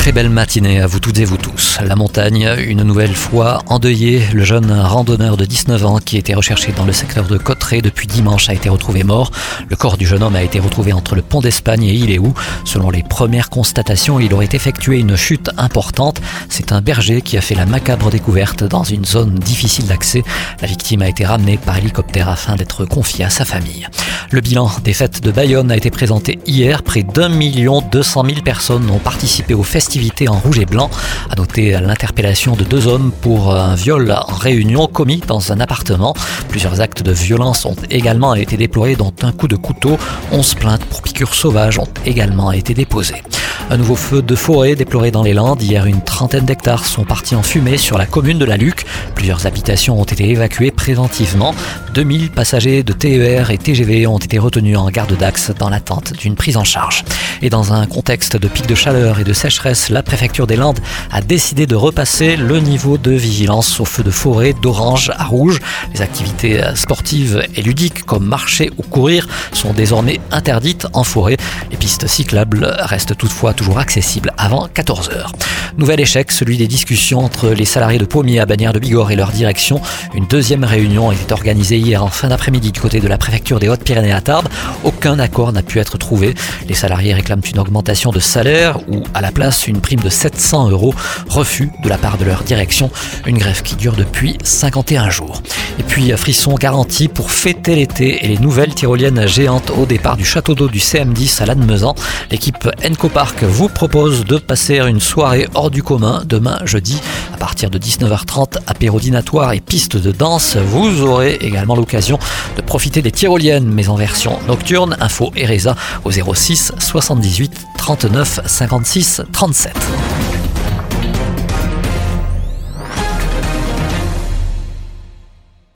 Très belle matinée à vous toutes et vous tous. La montagne, une nouvelle fois endeuillée. Le jeune randonneur de 19 ans qui était recherché dans le secteur de Cotteret depuis dimanche a été retrouvé mort. Le corps du jeune homme a été retrouvé entre le pont d'Espagne et il est où? Selon les premières constatations, il aurait effectué une chute importante. C'est un berger qui a fait la macabre découverte dans une zone difficile d'accès. La victime a été ramenée par hélicoptère afin d'être confiée à sa famille. Le bilan des fêtes de Bayonne a été présenté hier. Près d'un million deux cent mille personnes ont participé au festival en rouge et blanc. À noter l'interpellation de deux hommes pour un viol en réunion commis dans un appartement. Plusieurs actes de violence ont également été déplorés, dont un coup de couteau. 11 plaintes pour piqûres sauvages ont également été déposées. Un nouveau feu de forêt déploré dans les Landes. Hier, une trentaine d'hectares sont partis en fumée sur la commune de la Luc. Plusieurs habitations ont été évacuées préventivement. 2000 passagers de TER et TGV ont été retenus en garde d'axe dans l'attente d'une prise en charge. Et dans un contexte de pic de chaleur et de sécheresse, la préfecture des Landes a décidé de repasser le niveau de vigilance au feu de forêt d'orange à rouge. Les activités sportives et ludiques comme marcher ou courir sont désormais interdites en forêt. Les pistes cyclables restent toutefois toujours accessible avant 14h. Nouvel échec, celui des discussions entre les salariés de Pommier à Bagnères de Bigorre et leur direction. Une deuxième réunion était organisée hier en fin d'après-midi du côté de la préfecture des Hautes-Pyrénées à Tarbes. Aucun accord n'a pu être trouvé. Les salariés réclament une augmentation de salaire ou à la place une prime de 700 euros. Refus de la part de leur direction. Une grève qui dure depuis 51 jours. Et puis frisson garanti pour fêter l'été et les nouvelles tyroliennes géantes au départ du château d'eau du CM10 à Lannemezan. L'équipe Enco Park vous propose de passer une soirée hors du commun demain jeudi à partir de 19h30 apéro dînatoire et piste de danse. Vous aurez également l'occasion de profiter des tyroliennes mais en version nocturne. Info Ereza au 06 78 39 56 37.